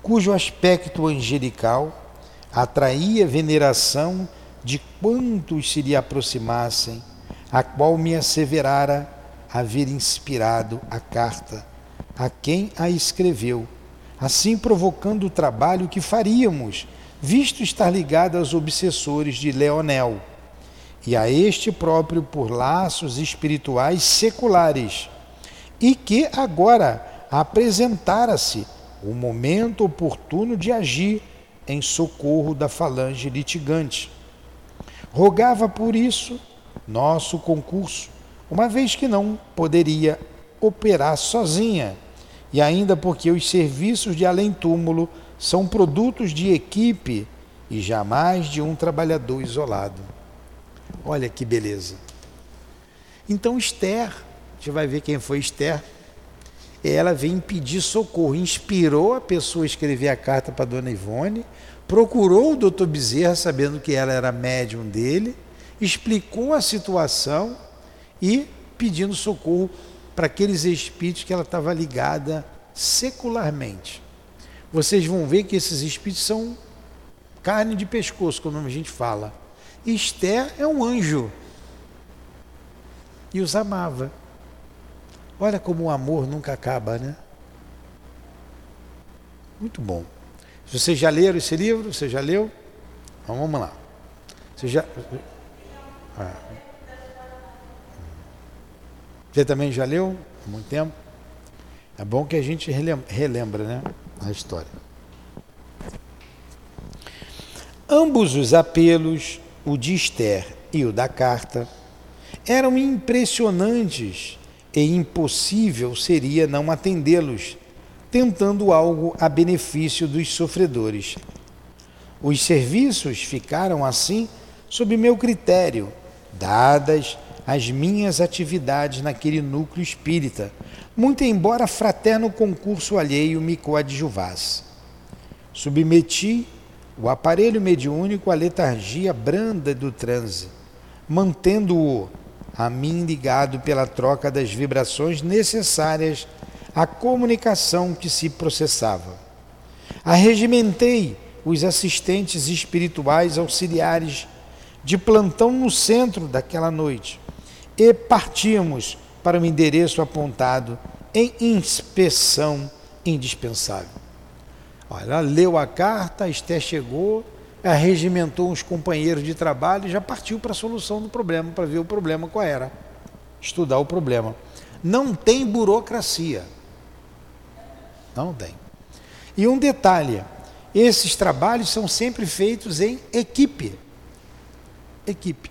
cujo aspecto angelical atraía veneração de quantos se lhe aproximassem, a qual me asseverara haver inspirado a carta a quem a escreveu, assim provocando o trabalho que faríamos visto estar ligado aos obsessores de Leonel e a este próprio por laços espirituais seculares, e que agora apresentara-se o momento oportuno de agir em socorro da falange litigante. Rogava por isso nosso concurso, uma vez que não poderia operar sozinha, e ainda porque os serviços de além-túmulo são produtos de equipe e jamais de um trabalhador isolado. Olha que beleza. Então Esther, a gente vai ver quem foi Esther. Ela vem pedir socorro, inspirou a pessoa a escrever a carta para Dona Ivone, procurou o doutor Bezerra, sabendo que ela era médium dele, explicou a situação e pedindo socorro para aqueles espíritos que ela estava ligada secularmente vocês vão ver que esses espíritos são carne de pescoço, como a gente fala. Esther é um anjo e os amava. Olha como o amor nunca acaba, né? Muito bom. Vocês já leram esse livro? Você já leu? Então vamos lá. Você já. Ah. Você também já leu? Há muito tempo? É bom que a gente relembra, né? A história. Ambos os apelos, o de Esther e o da carta, eram impressionantes e impossível seria não atendê-los, tentando algo a benefício dos sofredores. Os serviços ficaram assim sob meu critério, dadas as minhas atividades naquele núcleo espírita, muito embora fraterno concurso alheio me coadjuvasse. Submeti o aparelho mediúnico à letargia branda do transe, mantendo-o a mim ligado pela troca das vibrações necessárias à comunicação que se processava. Arregimentei os assistentes espirituais auxiliares de plantão no centro daquela noite e partimos para o endereço apontado em inspeção indispensável. Olha, ela leu a carta, Esté chegou, arregimentou uns companheiros de trabalho e já partiu para a solução do problema, para ver o problema qual era. Estudar o problema. Não tem burocracia. Não tem. E um detalhe: esses trabalhos são sempre feitos em equipe. Equipe.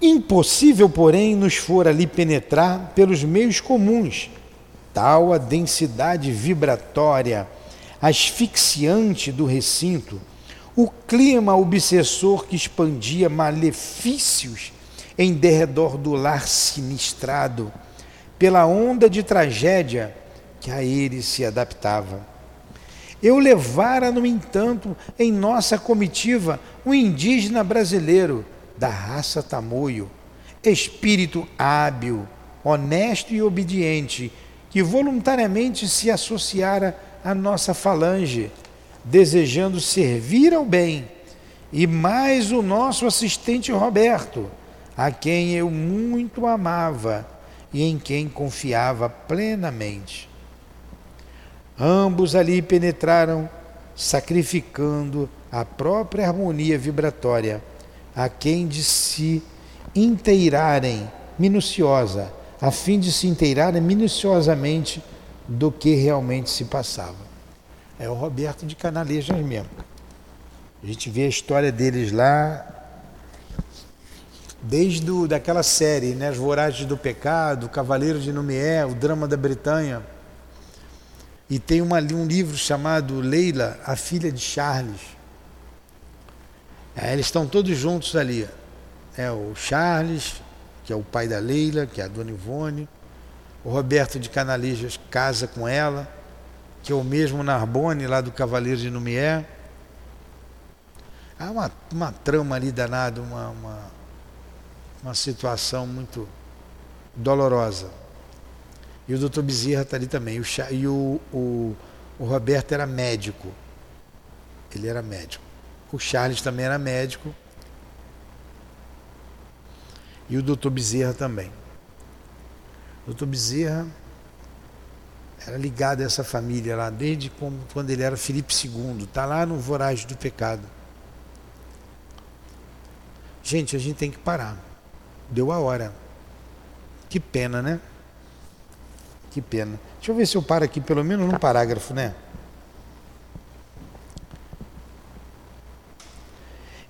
Impossível, porém, nos for ali penetrar pelos meios comuns, tal a densidade vibratória asfixiante do recinto, o clima obsessor que expandia malefícios em derredor do lar sinistrado, pela onda de tragédia que a ele se adaptava. Eu levara, no entanto, em nossa comitiva um indígena brasileiro da raça tamoio, espírito hábil, honesto e obediente, que voluntariamente se associara à nossa falange, desejando servir ao bem, e mais o nosso assistente Roberto, a quem eu muito amava e em quem confiava plenamente. Ambos ali penetraram, sacrificando a própria harmonia vibratória a quem de se inteirarem minuciosa, a fim de se inteirarem minuciosamente do que realmente se passava. É o Roberto de Canalejas mesmo. A gente vê a história deles lá desde daquela série, né, As Voragens do Pecado, Cavaleiro de Numié, o Drama da Bretanha. E tem uma, um livro chamado Leila, a Filha de Charles é, eles estão todos juntos ali. É o Charles, que é o pai da Leila, que é a dona Ivone. O Roberto de Canalijas casa com ela, que é o mesmo Narbone, lá do Cavaleiro de Numier. Há uma, uma trama ali danada, uma, uma, uma situação muito dolorosa. E o doutor Bezerra está ali também. E o, o, o Roberto era médico. Ele era médico. O Charles também era médico. E o doutor Bezerra também. O doutor Bezerra era ligado a essa família lá, desde quando ele era Felipe II. Está lá no Voragem do Pecado. Gente, a gente tem que parar. Deu a hora. Que pena, né? Que pena. Deixa eu ver se eu paro aqui pelo menos num parágrafo, né?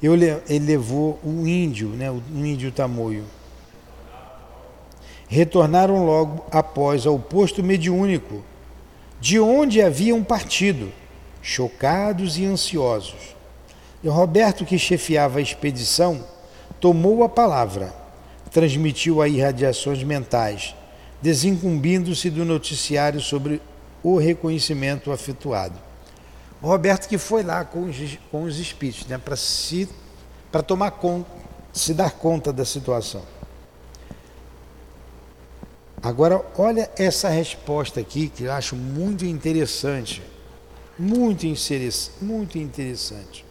Eu, ele levou um índio, né, um índio tamoio. Retornaram logo após ao posto mediúnico, de onde haviam partido, chocados e ansiosos. E Roberto, que chefiava a expedição, tomou a palavra, transmitiu aí radiações mentais, desincumbindo-se do noticiário sobre o reconhecimento afetuado. O Roberto que foi lá com os, com os espíritos, né, para se para tomar conta, se dar conta da situação. Agora, olha essa resposta aqui que eu acho muito interessante. Muito, muito interessante.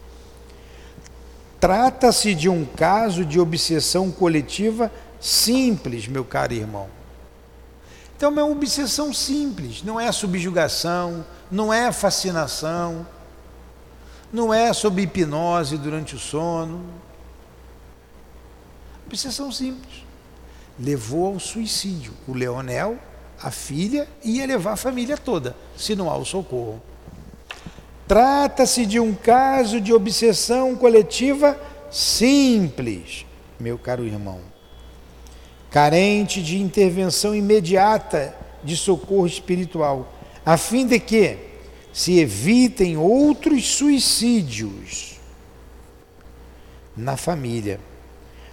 Trata-se de um caso de obsessão coletiva simples, meu caro irmão. Então, é uma obsessão simples, não é subjugação, não é fascinação, não é sob hipnose durante o sono. Obsessão simples. Levou ao suicídio. O Leonel, a filha, ia levar a família toda, se não há o socorro. Trata-se de um caso de obsessão coletiva simples, meu caro irmão carente de intervenção imediata de socorro espiritual, a fim de que se evitem outros suicídios na família.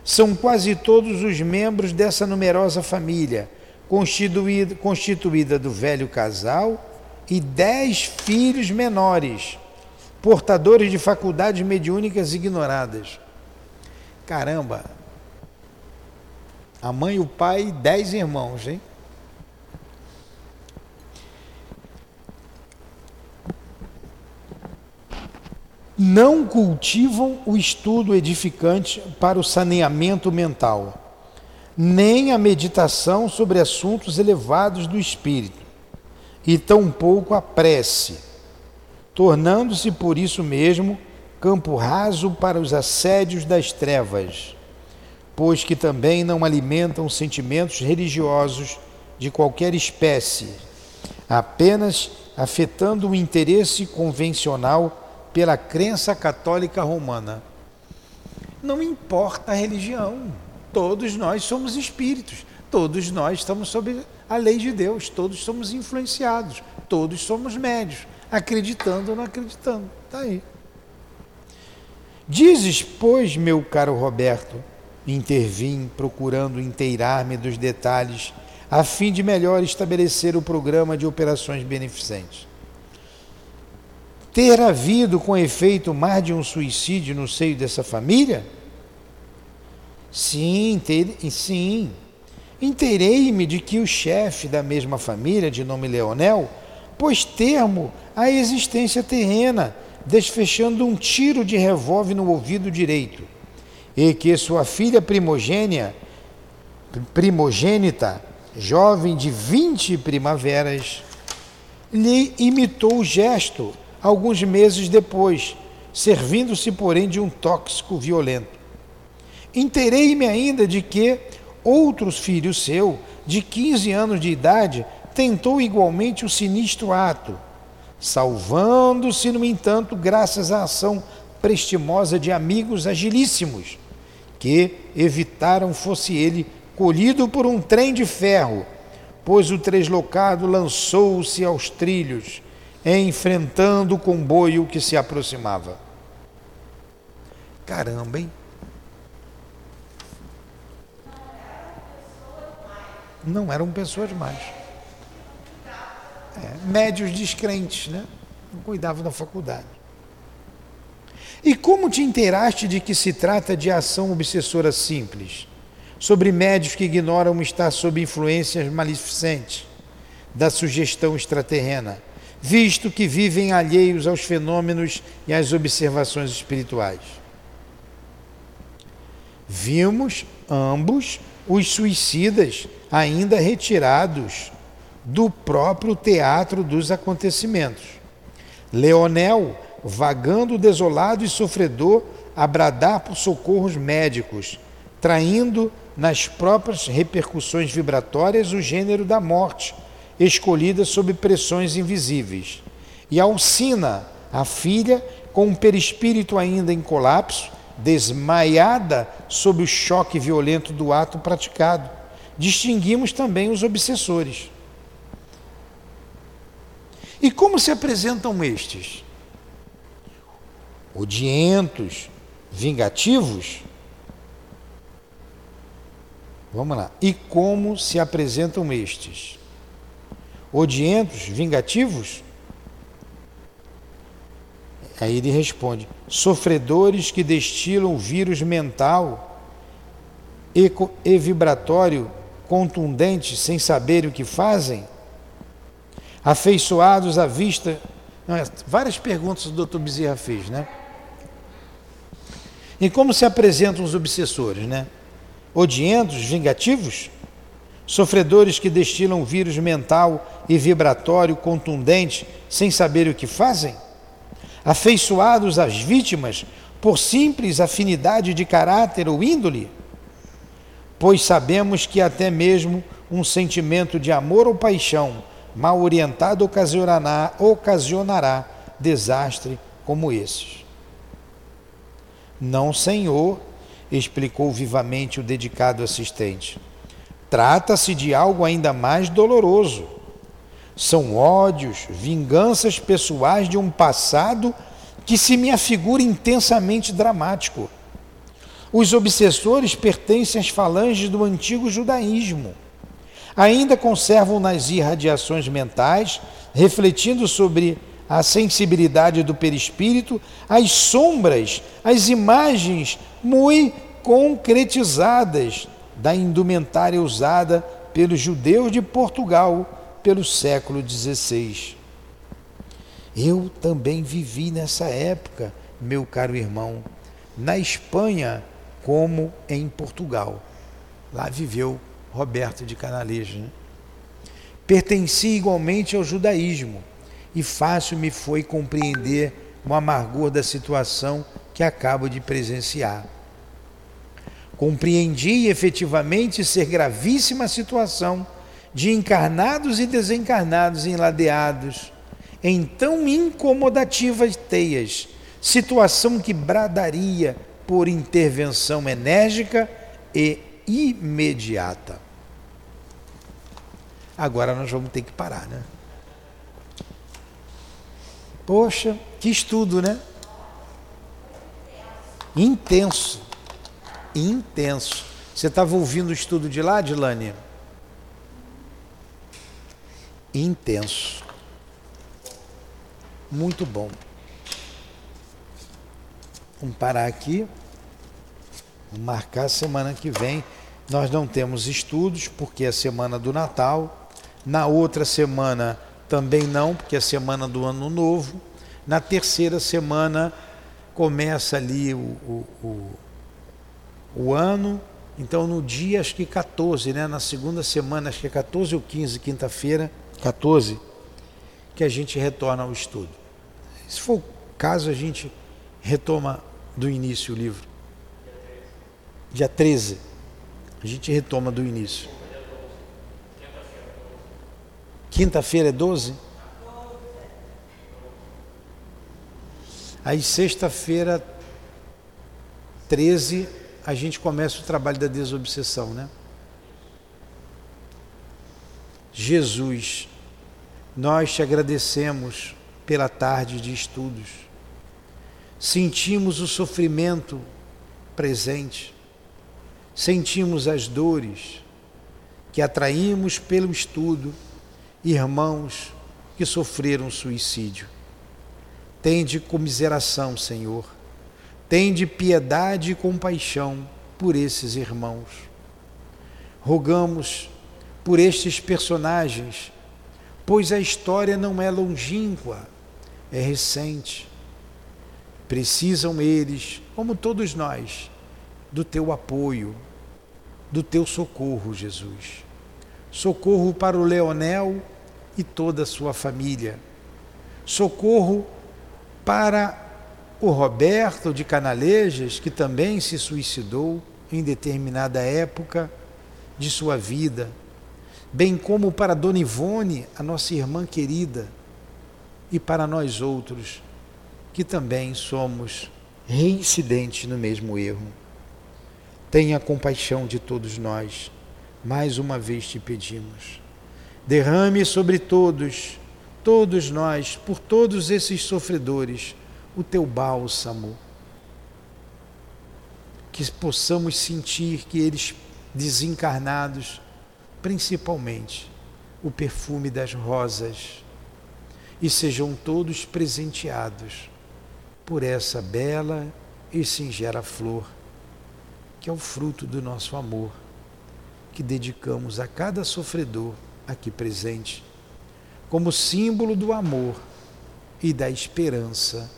São quase todos os membros dessa numerosa família, constituída, constituída do velho casal e dez filhos menores, portadores de faculdades mediúnicas ignoradas. Caramba, a mãe, o pai, dez irmãos, hein? Não cultivam o estudo edificante para o saneamento mental. nem a meditação sobre assuntos elevados do espírito, e tampouco a prece, tornando-se por isso mesmo campo raso para os assédios das trevas, pois que também não alimentam sentimentos religiosos de qualquer espécie, apenas afetando o interesse convencional pela crença católica romana. Não importa a religião, todos nós somos espíritos, todos nós estamos sob a lei de Deus, todos somos influenciados, todos somos médios, acreditando ou não acreditando. Está aí. Dizes, pois, meu caro Roberto, intervim procurando inteirar-me dos detalhes a fim de melhor estabelecer o programa de operações beneficentes. Ter havido com efeito mais de um suicídio no seio dessa família? Sim, ter, sim. Inteirei-me de que o chefe da mesma família, de nome Leonel, pôs termo à existência terrena, desfechando um tiro de revólver no ouvido direito, e que sua filha primogênia, primogênita, jovem de vinte primaveras, lhe imitou o gesto alguns meses depois, servindo-se, porém, de um tóxico violento. Inteirei-me ainda de que outro filho seu, de 15 anos de idade, tentou igualmente o sinistro ato, salvando-se, no entanto, graças à ação prestimosa de amigos agilíssimos, que evitaram fosse ele colhido por um trem de ferro, pois o treslocado lançou-se aos trilhos, enfrentando o comboio que se aproximava. Caramba, hein? Não eram pessoas mais. É, médios descrentes, né? Não cuidavam da faculdade. E como te inteiraste de que se trata de ação obsessora simples? sobre médios que ignoram estar sob influências maleficentes da sugestão extraterrena, visto que vivem alheios aos fenômenos e às observações espirituais. Vimos ambos os suicidas ainda retirados do próprio teatro dos acontecimentos. Leonel, vagando desolado e sofredor, a bradar por socorros médicos, traindo nas próprias repercussões vibratórias o gênero da morte, escolhida sob pressões invisíveis. E Alcina, a filha, com um perispírito ainda em colapso, desmaiada sob o choque violento do ato praticado. Distinguimos também os obsessores. E como se apresentam estes? Odientos, vingativos, Vamos lá. E como se apresentam estes? Odientos, vingativos? Aí ele responde: sofredores que destilam vírus mental eco, e vibratório contundente sem saber o que fazem? Afeiçoados à vista. Não, várias perguntas o doutor Bezerra fez, né? E como se apresentam os obsessores, né? odientos, vingativos? Sofredores que destilam vírus mental e vibratório contundente sem saber o que fazem? Afeiçoados às vítimas por simples afinidade de caráter ou índole? Pois sabemos que até mesmo um sentimento de amor ou paixão mal orientado ocasionará, ocasionará desastre como esses. Não, Senhor, explicou vivamente o dedicado assistente. Trata-se de algo ainda mais doloroso. São ódios, vinganças pessoais de um passado que se me afigura intensamente dramático. Os obsessores pertencem às falanges do antigo judaísmo. Ainda conservam nas irradiações mentais, refletindo sobre a sensibilidade do perispírito, as sombras, as imagens muito concretizadas da indumentária usada pelos judeus de Portugal pelo século XVI. Eu também vivi nessa época, meu caro irmão, na Espanha como em Portugal. Lá viveu Roberto de Canaleja. Né? Pertenci igualmente ao judaísmo e fácil me foi compreender o amargor da situação que acabo de presenciar. Compreendi efetivamente ser gravíssima a situação de encarnados e desencarnados enladeados em tão incomodativas teias, situação que bradaria por intervenção enérgica e imediata. Agora nós vamos ter que parar, né? Poxa, que estudo, né? Intenso. Intenso. Você estava ouvindo o estudo de lá, Dilane? Intenso. Muito bom. Vamos parar aqui. Vamos marcar semana que vem. Nós não temos estudos, porque é a semana do Natal. Na outra semana também não, porque é a semana do Ano Novo. Na terceira semana começa ali o, o, o, o ano. Então, no dia, acho que 14, né? na segunda semana, acho que é 14 ou 15, quinta-feira, 14, que a gente retorna ao estudo. Se for o caso, a gente retoma do início o livro. Dia 13. A gente retoma do início. Quinta-feira é 12? Aí sexta-feira 13 a gente começa o trabalho da desobsessão, né? Jesus, nós te agradecemos pela tarde de estudos. Sentimos o sofrimento presente, sentimos as dores que atraímos pelo estudo irmãos que sofreram suicídio. Tende comiseração, Senhor. Tende piedade e compaixão por esses irmãos. Rogamos por estes personagens, pois a história não é longínqua, é recente. Precisam eles, como todos nós, do teu apoio, do teu socorro, Jesus. Socorro para o Leonel e toda a sua família. Socorro para o Roberto de Canalejas, que também se suicidou em determinada época de sua vida, bem como para Dona Ivone, a nossa irmã querida, e para nós outros, que também somos reincidentes no mesmo erro. Tenha compaixão de todos nós, mais uma vez te pedimos Derrame sobre todos, todos nós, por todos esses sofredores, o teu bálsamo. Que possamos sentir que eles desencarnados, principalmente, o perfume das rosas, e sejam todos presenteados por essa bela e singela flor, que é o fruto do nosso amor, que dedicamos a cada sofredor aqui presente, como símbolo do amor e da esperança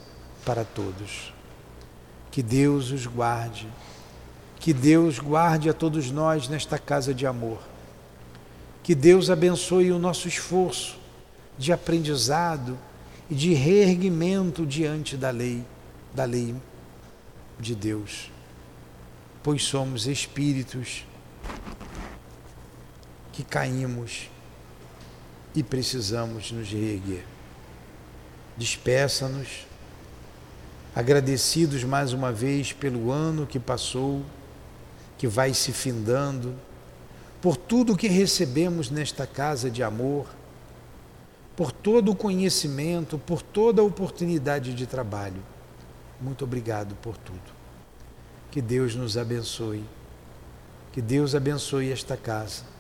para todos. Que Deus os guarde, que Deus guarde a todos nós nesta casa de amor. Que Deus abençoe o nosso esforço de aprendizado e de reerguimento diante da lei, da lei de Deus. Pois somos espíritos que caímos e precisamos nos reerguer. Despeça-nos, agradecidos mais uma vez pelo ano que passou, que vai se findando, por tudo que recebemos nesta casa de amor, por todo o conhecimento, por toda a oportunidade de trabalho. Muito obrigado por tudo. Que Deus nos abençoe. Que Deus abençoe esta casa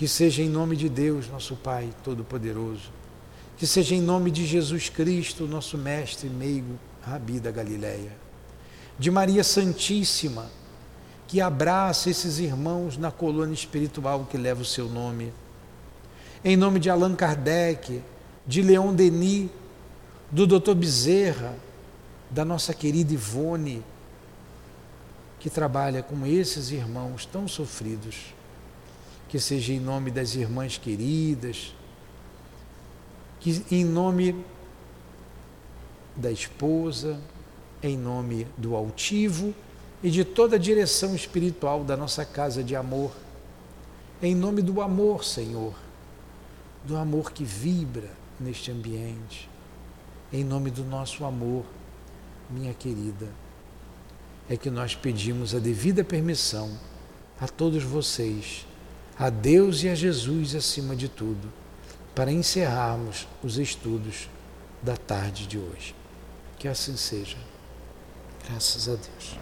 que seja em nome de Deus, nosso Pai Todo-Poderoso. Que seja em nome de Jesus Cristo, nosso Mestre meigo, Rabi da Galileia. De Maria Santíssima, que abraça esses irmãos na colônia espiritual que leva o seu nome. Em nome de Allan Kardec, de Leon Denis, do Dr. Bezerra, da nossa querida Ivone, que trabalha com esses irmãos tão sofridos. Que seja em nome das irmãs queridas, que em nome da esposa, em nome do altivo e de toda a direção espiritual da nossa casa de amor, em nome do amor, Senhor, do amor que vibra neste ambiente, em nome do nosso amor, minha querida, é que nós pedimos a devida permissão a todos vocês, a Deus e a Jesus acima de tudo, para encerrarmos os estudos da tarde de hoje. Que assim seja. Graças a Deus.